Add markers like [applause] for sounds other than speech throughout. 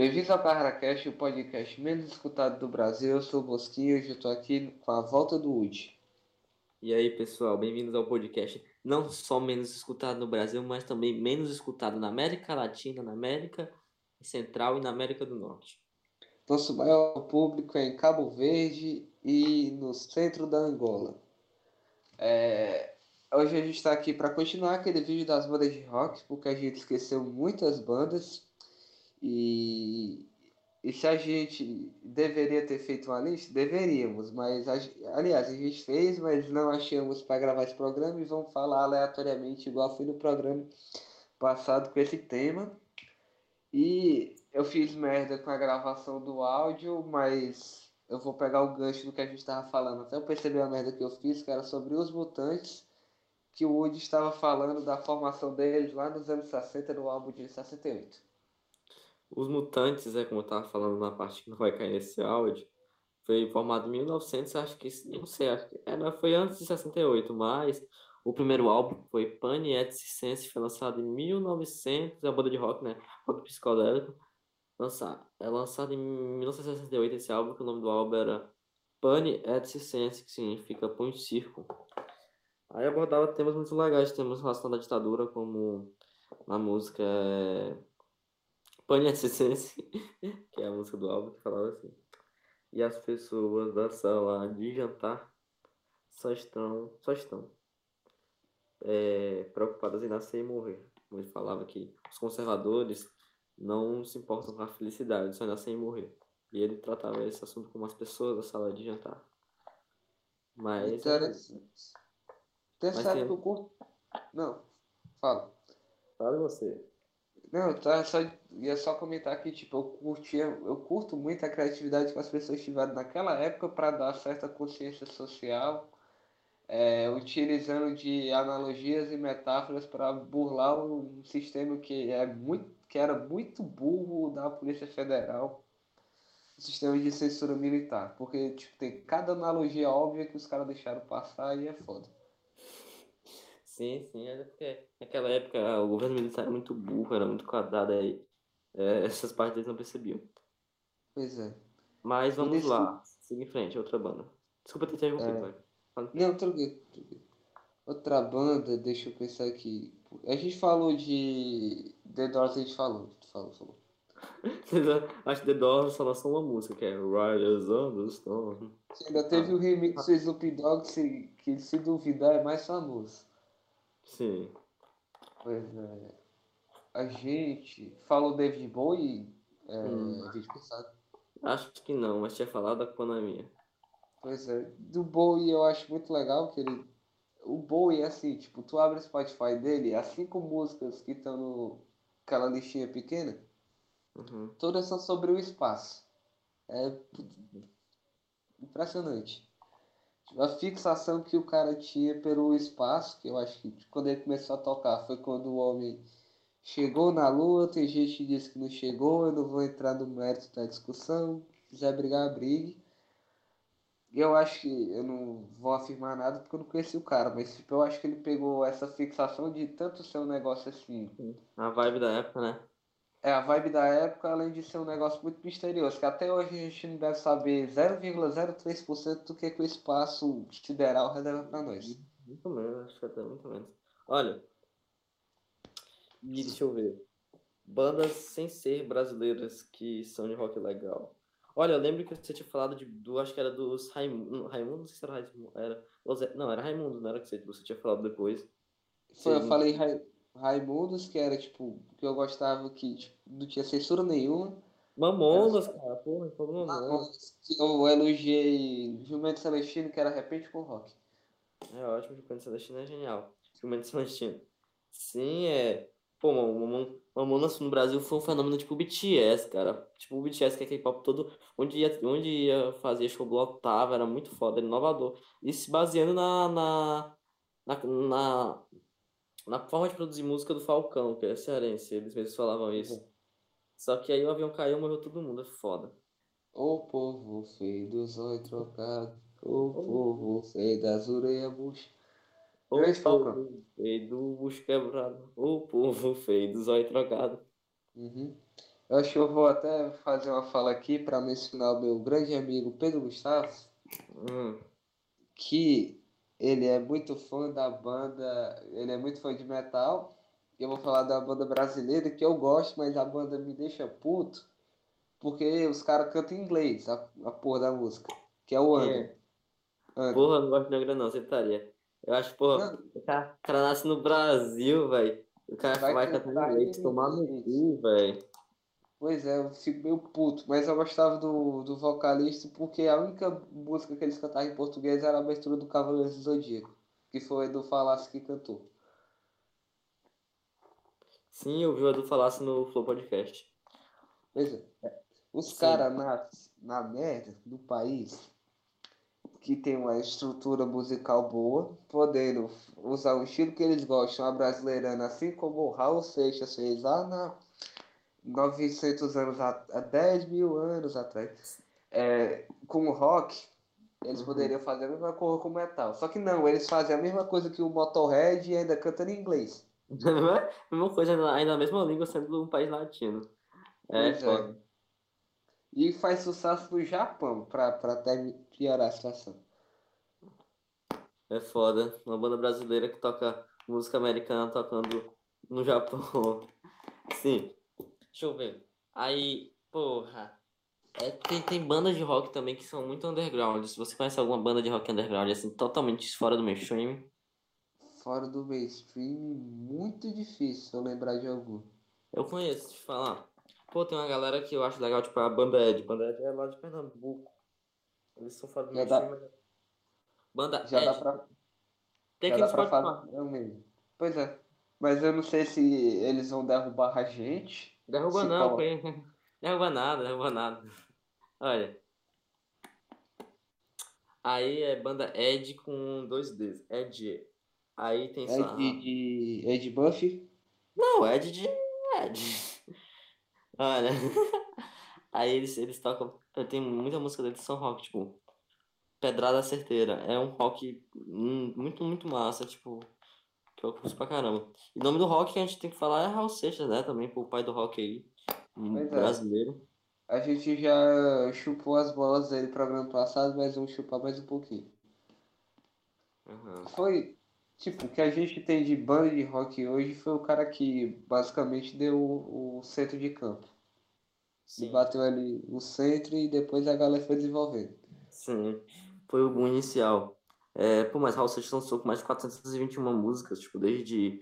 Bem-vindos ao CarraCast, o podcast menos escutado do Brasil. Eu sou o Bosquinho e hoje eu estou aqui com a volta do Woody. E aí, pessoal, bem-vindos ao podcast não só menos escutado no Brasil, mas também menos escutado na América Latina, na América Central e na América do Norte. Nosso maior público é em Cabo Verde e no centro da Angola. É, Hoje a gente está aqui para continuar aquele vídeo das bandas de rock, porque a gente esqueceu muitas bandas. E, e se a gente deveria ter feito uma lista, deveríamos, mas a, aliás, a gente fez, mas não achamos para gravar esse programa e vamos falar aleatoriamente, igual foi no programa passado com esse tema. E eu fiz merda com a gravação do áudio, mas eu vou pegar o gancho do que a gente estava falando. Até eu perceber a merda que eu fiz, que era sobre os mutantes que o Woody estava falando da formação deles lá nos anos 60 no álbum de 68. Os Mutantes, é como eu estava falando na parte que não vai cair nesse áudio, foi formado em 1900, acho que, não sei, acho que era, foi antes de 68, mas o primeiro álbum foi Pane et Sense, foi lançado em 1900, é a banda de rock, né, rock psicodélico, lançar, é lançado em 1968 esse álbum, que o nome do álbum era Pane et Sense, que significa Põe Circo. Aí abordava temas muito legais, temas relacionados à ditadura, como a música é... Pane [laughs] que é a música do álbum, que falava assim. E as pessoas da sala de jantar só estão, só estão é, preocupadas em nascer e morrer. Ele falava que os conservadores não se importam com a felicidade, só nascer e morrer. E ele tratava esse assunto como as pessoas da sala de jantar. Mas. Interessante. Mas sabe que eu curto. Não, fala. Fala você. Não, tá, só, ia só comentar que, tipo, eu curtia, eu curto muito a criatividade que as pessoas tiveram naquela época para dar certa consciência social, é, utilizando de analogias e metáforas para burlar um sistema que, é muito, que era muito burro da Polícia Federal, o sistema de censura militar, porque tipo, tem cada analogia óbvia que os caras deixaram passar e é foda. Sim, sim, é porque naquela época o governo militar era muito burro, era muito quadrado aí. É, essas partes eles não percebiam. Pois é. Mas vamos lá, siga em frente, outra banda. Desculpa ter interrompido, é... Não, tranquilo, tranquilo. Outra banda, deixa eu pensar aqui. A gente falou de The Doors, a gente falou, falou, falou. [laughs] Acho que The Doors só lançou uma música, que é Riders on the Storm. Ainda teve ah. o remix do Snoop Dogg, que se duvidar é mais famoso. Sim. Pois é. A gente falou David Bowie é, hum. vídeo passado. Acho que não, mas tinha falado da Konami. Pois é. Do Bowie eu acho muito legal que ele. O Bowie é assim, tipo, tu abre o Spotify dele, as cinco músicas que estão naquela listinha pequena, uhum. todas são sobre o espaço. É impressionante a fixação que o cara tinha pelo espaço, que eu acho que quando ele começou a tocar foi quando o homem chegou na Lua, tem gente que diz que não chegou, eu não vou entrar no mérito da discussão, se quiser brigar, brigue. Eu acho que eu não vou afirmar nada porque eu não conheci o cara, mas tipo, eu acho que ele pegou essa fixação de tanto ser um negócio assim. A vibe da época, né? É a vibe da época, além de ser um negócio muito misterioso, que até hoje a gente não deve saber 0,03% do que, que o espaço sideral revela para nós. Muito menos, acho que até muito menos. Olha, e deixa eu ver. Bandas sem ser brasileiras que são de rock legal. Olha, eu lembro que você tinha falado de, do, acho que era dos Raimundo, Raimundo, se era Raimundo, era, não, era Raimundo, não era que você, você tinha falado depois. Foi, eu falei Raimundo. Raimundos, que era tipo, que eu gostava que tipo, não tinha censura nenhuma. Mamonas, era... cara, porra, falou Mamonas. Que eu elogiei Jumento Celestino, que era repente com rock. É ótimo, Jumento Celestino é genial. Jumento Celestino. Sim, é. Pô, Mamonas no Brasil foi um fenômeno tipo BTS, cara. Tipo o BTS, que é K-pop todo. Onde ia, onde ia fazer show lotava, era muito foda, era inovador. E se baseando na, na, na, na na forma de produzir música do Falcão, que é cearense, eles mesmos falavam isso. Uhum. Só que aí o avião caiu e morreu todo mundo, é foda. O povo feio dos olhos trocados, o oh. povo feio das orelhas bucha. O povo Falcão. feio do bucho quebrado, o povo feio dos olhos trocados. Uhum. Eu acho que eu vou até fazer uma fala aqui para mencionar o meu grande amigo Pedro Gustavo, Hum, que ele é muito fã da banda, ele é muito fã de metal. Eu vou falar da banda brasileira que eu gosto, mas a banda me deixa puto, porque os caras cantam em inglês, a, a porra da música, que é o Under. é? Under. Porra, eu não gosto de negra não, você estaria. Eu acho, porra, o cara, o cara nasce no Brasil, velho. O cara vai vai cantar em inglês, tomar no cu, velho. Pois é, eu fico meio puto, mas eu gostava do, do vocalista porque a única música que eles cantavam em português era a abertura do Cavaleiros do Zodíaco, que foi do Falasco que cantou. Sim, eu vi o Edu falasse no Flow Podcast. Pois é. Os caras na, na merda do país, que tem uma estrutura musical boa, podendo usar o estilo que eles gostam, a brasileirana, assim como o Raul Seixas fez lá na 900 anos, a, a 10 mil anos atrás, é, com o rock, eles Uhum. poderiam fazer a mesma coisa com o metal. Só que não, eles fazem a mesma coisa que o Motorhead e ainda cantam em inglês. [laughs] Mesma coisa, ainda a mesma língua sendo um país latino. É, é. foda. E faz sucesso no Japão, pra, pra até piorar a situação. É foda. Uma banda brasileira que toca música americana tocando no Japão. [laughs] Sim. Deixa eu ver. Aí, porra. É, tem, tem bandas de rock também que são muito underground. Se você conhece alguma banda de rock underground, assim, totalmente fora do mainstream, Fora do mainstream, muito difícil eu lembrar de algum. eu conheço, te falar. Pô, tem uma galera que eu acho legal, tipo a Banda Ed. Banda Ed é lá de Pernambuco. Eles são fora do Já dá- mainstream, mas... Banda Já dá Ed. pra, Tem já dá no pra. É o mesmo. Pois é. Mas eu não sei se eles vão derrubar a gente. Derruba não, foi. [laughs] Derruba nada, derruba nada. Olha. Aí é banda Ed com dois Ds. Ed. Aí tem só. de, Ed Buff. Não, Ed de Ed. [laughs] Olha. [laughs] Aí eles, eles tocam. Tem muita música deles que são rock, tipo. Pedrada Certeira. É um rock muito, muito massa, tipo. Que eu curto pra caramba. E o nome do rock que a gente tem que falar é Raul Seixas, né? Também, pô, o pai do rock aí. um Pois é. brasileiro. A gente já chupou as bolas dele programa passado, mas vamos chupar mais um pouquinho. Aham. Foi, tipo, o que a gente tem de banda de rock hoje foi o cara que basicamente deu o, o centro de campo. E Sim. bateu ali no centro e depois a galera foi desenvolvendo. Sim, foi o boom inicial. É, pô, mas Raul Seixas lançou com mais de 421 músicas, tipo, desde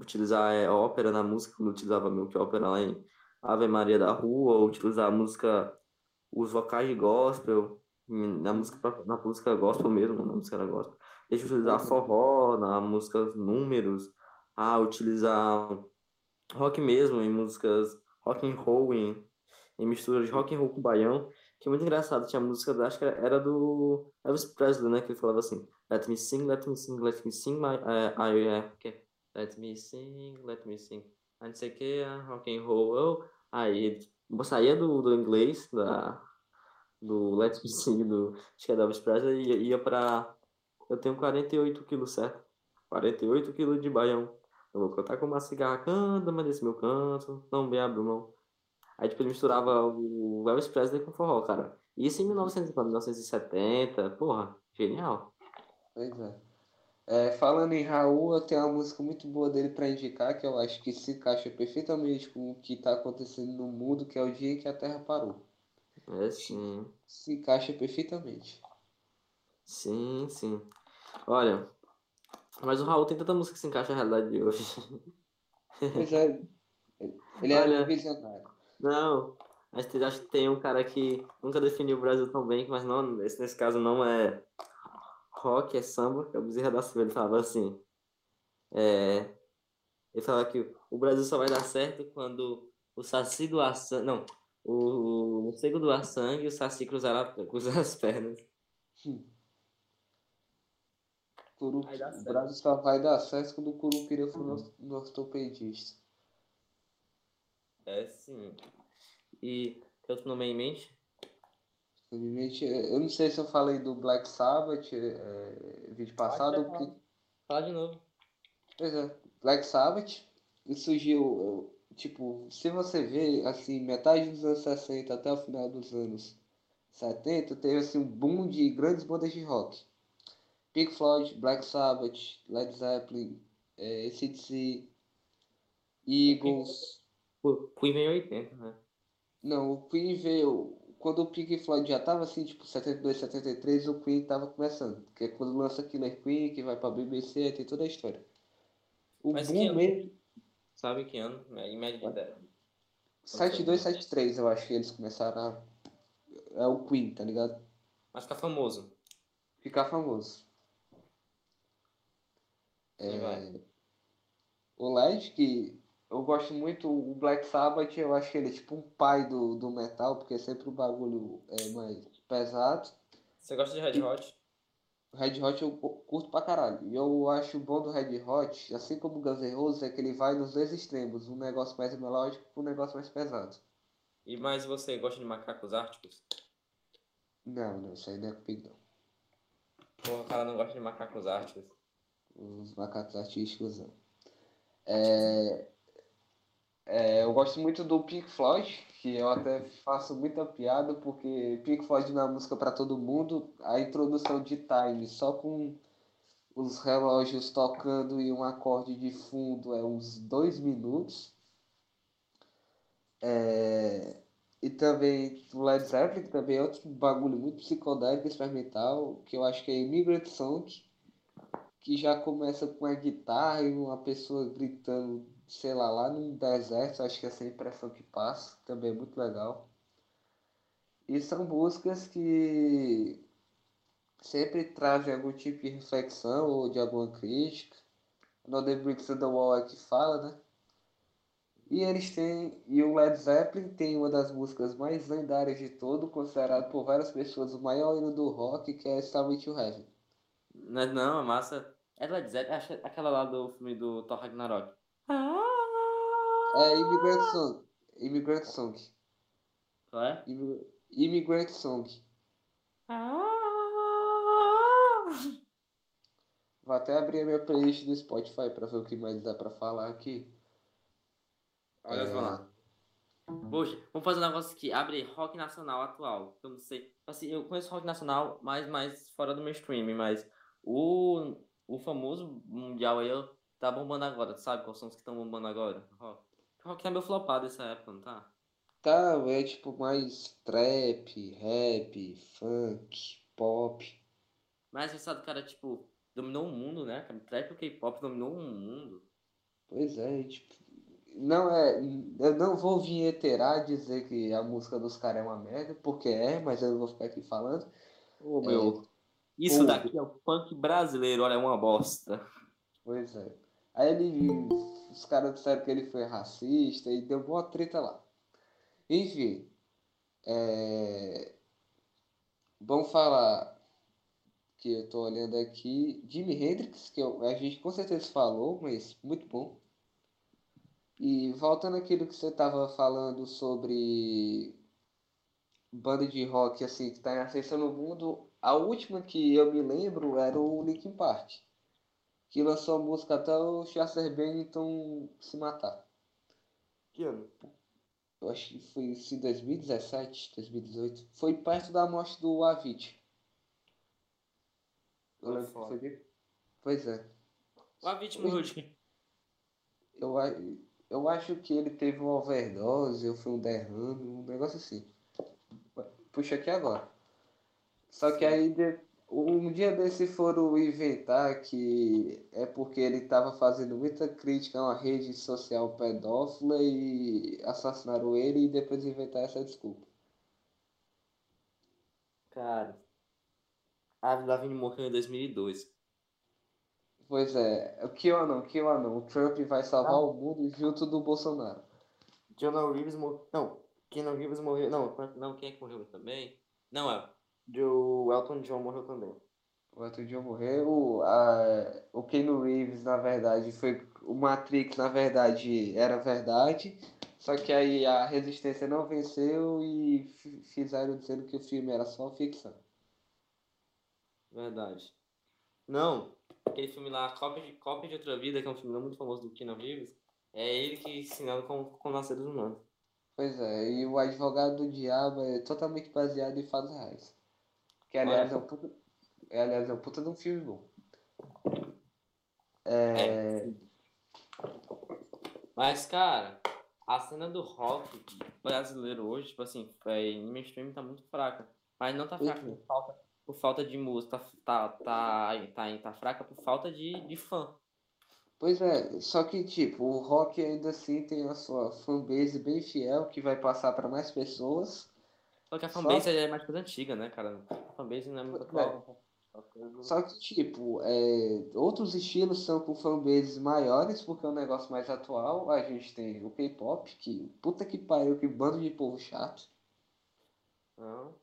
utilizar é, ópera na música, quando utilizava meio que ópera lá em Ave Maria da Rua, ou utilizar a música, os vocais de gospel, na música, na música gospel mesmo, na música era gospel. Desde utilizar Uhum. forró, na música números, a utilizar rock mesmo, em músicas rock and roll, em, em mistura de rock and roll com baião. Que é muito engraçado, tinha a música, acho que era, era do Elvis Presley, né? Que ele falava assim: Let me sing, let me sing, let me sing my. É, I, é, que, let me sing, let me sing. Aí não sei o que, ah, rock and roll. Oh. Aí ele saía do, do inglês, da, do Let me sing, do, acho que é do Elvis Presley, e ia pra. Eu tenho 48 quilos, certo? 48 quilos de baião. Eu vou cantar com uma cigarra, canta, mas desse meu canto, não me abro mão. Aí, tipo, ele misturava o Elvis Presley com forró, cara. Isso em 1900, 1970, porra, genial. Pois é. É, falando em Raul, eu tenho uma música muito boa dele pra indicar, que eu acho que se encaixa perfeitamente com o que tá acontecendo no mundo, que é o dia em que a Terra parou. É sim, Se encaixa perfeitamente. sim, sim. Olha, mas o Raul tem tanta música que se encaixa na realidade de hoje. Pois é, [laughs] ele era Olha. um visionário. Não, mas tem- acho que tem um cara que nunca definiu o Brasil tão bem, mas não, esse, nesse caso não é rock, é samba, que é o Bezerra da Silva. Ele falava assim, é, ele falava que o Brasil só vai dar certo quando o Saci doar sangue, não, o, o cego doar sangue e o Saci cruzar, a- cruzar as pernas. Curu- Vai dar O certo. Brasil só vai dar certo quando o Curupira for no, no ortopedista. É sim. E tem outro nome aí em mente? Infelizmente, Eu não sei se eu falei do Black Sabbath é, vídeo passado. Pode que- Fala de novo. Pois é, Black Sabbath. Surgiu. tipo, se você vê, assim, metade dos anos 60 até o final dos anos 70, teve, assim, um boom de grandes bandas de rock. Pink Floyd, Black Sabbath, Led Zeppelin, é, ACDC, Eagles... O Queen veio em 80, né? Não, o Queen veio... Quando o Pink Floyd já tava, assim, tipo, 72, 73, o Queen tava começando. Que é quando lança Killer Queen, que vai pra BBC, tem toda a história. O Mas boom mesmo... Sabe que ano? É, Em média de ideia. 72, 73, eu acho que eles começaram a... É o Queen, tá ligado? Mas fica famoso. Ficar famoso. Quem vai? O Led, que eu gosto muito, o Black Sabbath, eu acho que ele é tipo um pai do, do metal, porque sempre o bagulho é mais pesado. Você gosta de Red Hot? Red Hot eu curto pra caralho. E eu acho bom do Red Hot, assim como o Guns N' Roses, é que ele vai nos dois extremos, um negócio mais melódico com um negócio mais pesado. E mais você gosta de macacos árticos? Não, não, isso aí não é comigo não. Porra, o cara não gosta de macacos árticos. Os macacos artísticos não. É, é, eu gosto muito do Pink Floyd, que eu até faço muita piada, porque Pink Floyd não é música para todo mundo. A introdução de Time, só com os relógios tocando e um acorde de fundo, é uns dois minutos. É, e também o Led Zeppelin, que também é outro bagulho muito psicodélico, experimental, que eu acho que é Immigrant Song, que já começa com a guitarra e uma pessoa gritando, sei lá, lá no deserto, acho que é essa impressão que passa, também é muito legal. E são músicas que sempre trazem algum tipo de reflexão ou de alguma crítica. No The Bricks of the Wall é que fala, né? E eles têm. E o Led Zeppelin tem uma das músicas mais lendárias de todo, considerado por várias pessoas o maior hino do rock, que é Starway to Heaven. Não, não, é massa. É Led Zeppelin, acho que é aquela lá do filme do Thor Ragnarok. É Immigrant Song. Immigrant Song. Qual é? Immi- Immigrant Song. Vou até abrir a minha playlist do Spotify pra ver o que mais dá pra falar aqui. Olha É. só lá. Poxa, vamos fazer um negócio aqui. Abre rock nacional atual. Eu não sei. Assim, eu conheço rock nacional, mas mais fora do mainstream. Mas o, o famoso mundial aí ó, tá bombando agora. Tu sabe quais são os que estão bombando agora? Rock. Rock tá meio flopado essa época, não tá? Tá, é tipo mais trap, rap, funk, pop. Mas você sabe, cara, tipo, dominou o mundo, né? cara? Trap e o K-pop dominou o mundo. Pois é, tipo. Não é. Eu não vou vinheterar dizer que a música dos caras é uma merda, porque é, mas eu não vou ficar aqui falando. Ô, meu. Isso daqui é o funk brasileiro, olha, é uma bosta. Pois é. Aí ele. Os caras disseram que ele foi racista e deu uma treta lá. Enfim. É... Vamos falar que eu tô olhando aqui. Jimi Hendrix, que eu- a gente com certeza falou, mas muito bom. E voltando àquilo que você estava falando sobre banda de rock assim que está em ascensão no mundo, a última que eu me lembro era o Linkin Park, que lançou a música até o Chester Bennington se matar. Que ano? Eu acho que foi em 2017, 2018. Foi perto da morte do Avicii. Eu Foi lembro que foda. foi bem- Pois é. O Avicii morreu de quê? Eu, eu acho que ele teve uma overdose, ou foi um derrame, um negócio assim. Puxa aqui agora. Só que aí um dia desse foram inventar que é porque ele estava fazendo muita crítica a uma rede social pedófila e assassinaram ele e depois inventar essa desculpa. Cara, a Lavigne morreu em 2002. Pois é, o QAnon, QAnon, o Trump vai salvar Ah. o mundo junto do Bolsonaro. John Reeves morreu. Não, Keanu Reeves morreu. Não, não, quem é que morreu também? Não, é. O Elton John morreu também. O outro dia morreu, a, o Keanu Reeves, na verdade, foi. O Matrix, na verdade, era verdade. Só que aí a resistência não venceu e fi- fizeram dizendo que o filme era só ficção. Verdade. Não, aquele filme lá, Cópia de, Cópia de Outra Vida, que é um filme muito famoso do Keanu Reeves, É ele que ensinando como, como nascer dos humanos. Pois é, e o Advogado do Diabo é totalmente baseado em fatos reais. Que aliás é um puta, é, aliás, é um puta de um filme bom. É, Mas, cara, a cena do rock brasileiro hoje, tipo assim, é, no mainstream tá muito fraca. Mas não tá fraca por falta, por falta de música, tá, tá, tá, tá, tá fraca por falta de, de fã. Pois é, só que tipo, o rock ainda assim tem a sua fanbase bem fiel que vai passar para mais pessoas. Só que a Só- fanbase é mais coisa antiga, né, cara? A fanbase não é muito é. atual. Só coisa- Só que tipo, é, outros estilos são com fanbases maiores porque é um negócio mais atual. A gente tem o K-pop, que puta que pariu, que bando de povo chato. Não.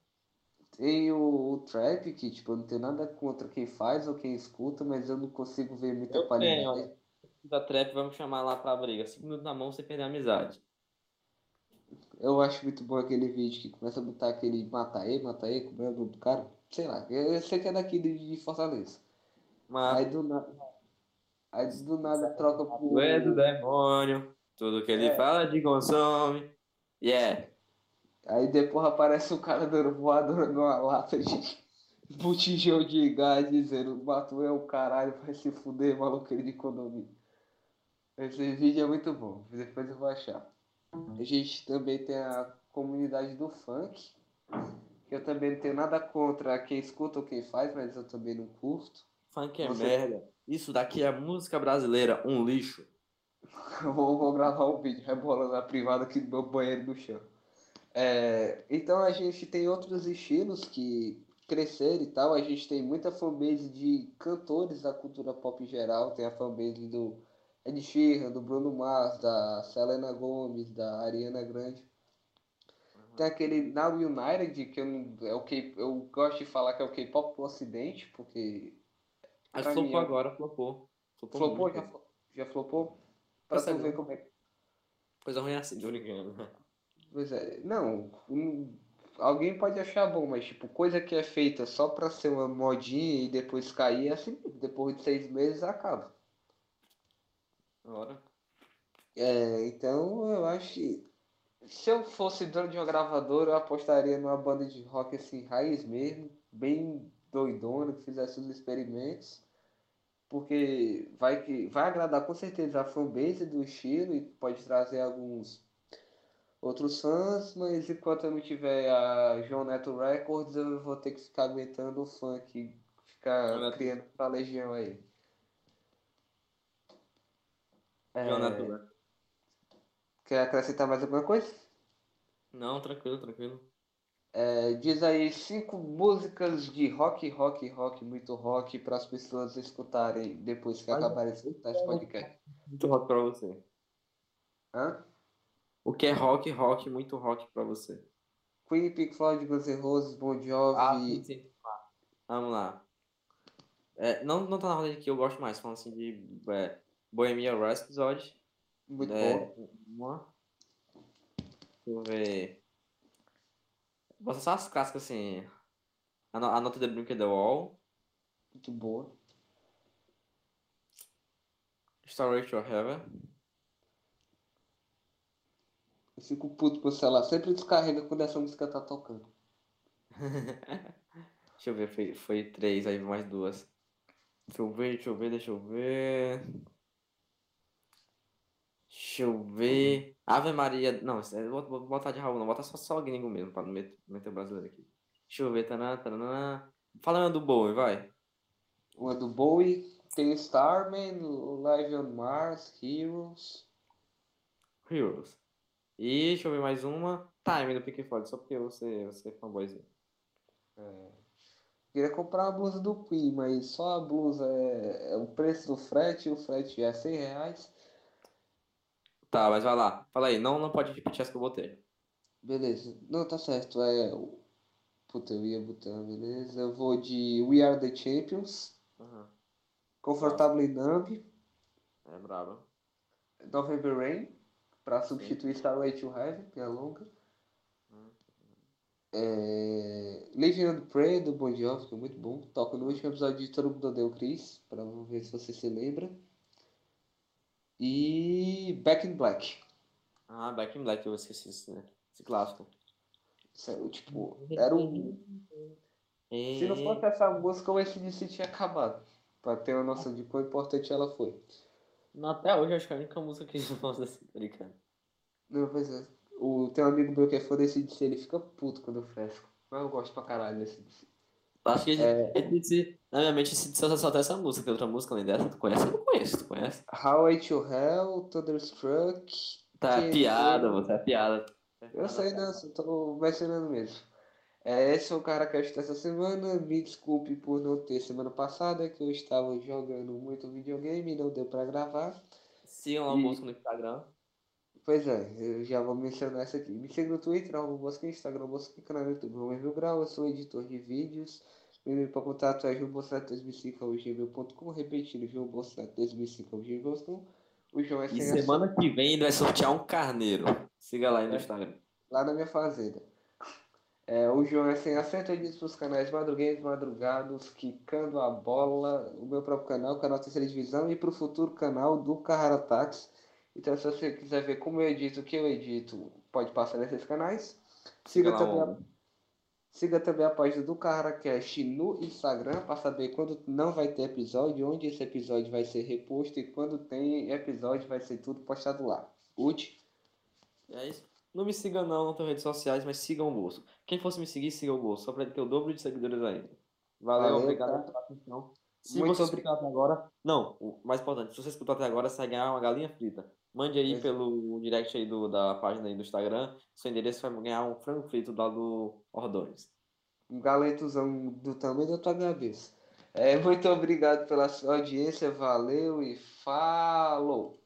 Tem o, o trap, que tipo, eu não tenho nada contra quem faz ou quem escuta, mas eu não consigo ver muita Eu qualidade. tenho. Da trap, vamos chamar lá pra briga. Cinco minutos na mão sem perder a amizade. Eu acho muito bom aquele vídeo que começa a botar aquele mata aí, mata aí, como é o nome do cara? Sei lá, eu sei que é daqui de Fortaleza. Mas Aí do nada. Aí do nada troca pro. é do demônio. Tudo que ele É. fala de consome. Yeah. Aí depois aparece o cara dando voadora numa lata de [laughs] botijão de gás dizendo, Mato é o caralho, vai se fuder, maluqueiro de economia. Esse vídeo é muito bom, depois eu vou achar. A gente também tem a comunidade do funk, que eu também não tenho nada contra quem escuta ou quem faz, mas eu também não curto. Funk é Você- merda. Isso daqui é música brasileira, um lixo. Eu [laughs] vou, vou gravar um vídeo rebolando a privada aqui do meu banheiro no chão. É, então a gente tem outros estilos que cresceram e tal. A gente tem muita fanbase de cantores da cultura pop em geral. Tem a fanbase do Ed Sheeran, do Bruno Mars, da Selena Gomez, da Ariana Grande. Tem aquele Now United, que eu, não- é o K, eu gosto de falar que é o K-pop pro ocidente, porque Mas flopou mim, é- agora, flopou. Flopou, flopou, já, já flopou. Pra tu Percebe, ver como é Coisa ruim é assim, tô brincando. Pois é, não, um- alguém pode achar bom, mas tipo, coisa que é feita só pra ser uma modinha e depois cair, assim, depois de seis meses acaba. Agora. É, então eu acho que se eu fosse dono de uma gravadora, eu apostaria numa banda de rock assim, raiz mesmo, bem doidona, que fizesse os experimentos, porque vai que vai agradar com certeza a fanbase do estilo e pode trazer alguns outros fãs, mas enquanto eu não tiver a João Neto Records, eu vou ter que ficar aguentando o funk, ficar criando essa legião aí. É, Jonathan. quer acrescentar mais alguma coisa? Não, tranquilo, tranquilo. É, diz aí cinco músicas de rock, rock, rock, muito rock para as pessoas escutarem depois que Mas- acabarem de escutar esse podcast. Muito rock pra você. Hã? O que é rock, rock, muito rock pra você. Queen, Pink Floyd, Guns N' Roses, Bon Jovi. Ah, sim, sim. Vamos lá. É, não, não tá na ordem que eu gosto mais, falando assim de é, Bohemian Rhapsody. muito é, bom. Uma. Deixa eu ver. Bota só as clássicas assim. A, no- a nota de Brink the Wall. Muito boa. Story to Heaven. Eu fico puto com o celular. Sempre descarrega quando essa música tá tocando. [laughs] Deixa eu ver, foi, foi três, aí mais duas. Deixa eu ver, deixa eu ver, deixa eu ver. Deixa eu ver. Ave Maria. Não, é- vou, botar de Raul, não. Bota só, só gringo mesmo, pra não meter, meter o brasileiro aqui. Deixa eu ver. Taná, taná. Fala do Bowie, vai. Uma do Bowie. Tem Starman, Live on Mars, Heroes. Heroes. E deixa eu ver mais uma. Time do Pink Floyd, só porque você, você é fanboyzinho. Queria comprar uma blusa do Queen, mas só a blusa é, é o preço do frete, o frete é 100 reais. Tá, mas vai lá. Fala aí, não, não pode repetir as que eu botei. Beleza. Não, tá certo. É. Puta, eu ia botar, beleza. Eu vou de We Are the Champions, Aham. Comfortably Numb, É brabo. November Rain, pra substituir Starway to Heaven, que é longa. Hum. É... Living on Pray, do Bon Jovi, que é muito bom. Toca no último episódio de Todo Mundo o Chris, pra ver se você se lembra. E Back in Black. Ah, Back in Black, eu esqueci isso, né? Esse clássico. Sério, tipo, era um. Se não fosse essa música, o SDC tinha acabado. Pra ter uma noção de quão importante ela foi. Não, até hoje acho que é a única música que a gente [laughs] gosta desse americano. Não, pois é. O, tem um amigo meu que é fã desse DC, ele fica puto quando eu fresco. Mas eu gosto pra caralho desse DC. Acho que É. esse, na minha mente esse só, tem essa música, tem outra música além dessa, tu conhece? Eu não conheço, tu conhece? Highway to Hell, Thunderstruck. Tá Que- piada, mano, tá piada. Eu sei, não, só tô mencionando mesmo. É, esse é o cara que eu dessa semana. Me desculpe por não ter semana passada, que eu estava jogando muito videogame e não deu pra gravar. Sigam lá o E- no Instagram. Pois é, eu já vou mencionar essa aqui. Me siga no Twitter, arroba Bosque, Instagram, Bosque, canal no YouTube, Romero Mil Grau. Eu sou editor de vídeos. Meu e-mail para contato é joãobossato2005.gmail.com Repetindo, joãobossato2005.gmail.com O João é E sem semana que vem ele vai sortear um carneiro. Siga lá aí no Instagram. lá na minha fazenda. É, o João é sem acento, eu disse para os canais Madrugueiros, Madrugados, Quicando a Bola, o meu próprio canal, o canal Terceira Divisão, e para o futuro canal do Carrara Táxi. Então, se você quiser ver como eu edito, o que eu edito, pode passar nesses canais. Siga, também, a, siga também a página do CarraCast no Instagram para saber quando não vai ter episódio, onde esse episódio vai ser reposto e quando tem episódio vai ser tudo postado lá. Ute, É isso. Não me siga não, não tenho redes sociais, mas sigam o Bolso. Quem fosse me seguir, siga o Bolso, só ele ter o dobro de seguidores ainda. Valeu, Valeu, obrigado cara. pela atenção. Se Muito você escutou até agora, não, o mais importante, se você escutou até agora, você vai ganhar uma galinha frita. Mande aí pelo direct aí do, da página aí do Instagram, seu endereço vai ganhar um frango frito lá do Ordões. um galetozão do tamanho da tua cabeça. É, muito obrigado pela sua audiência, valeu e falou!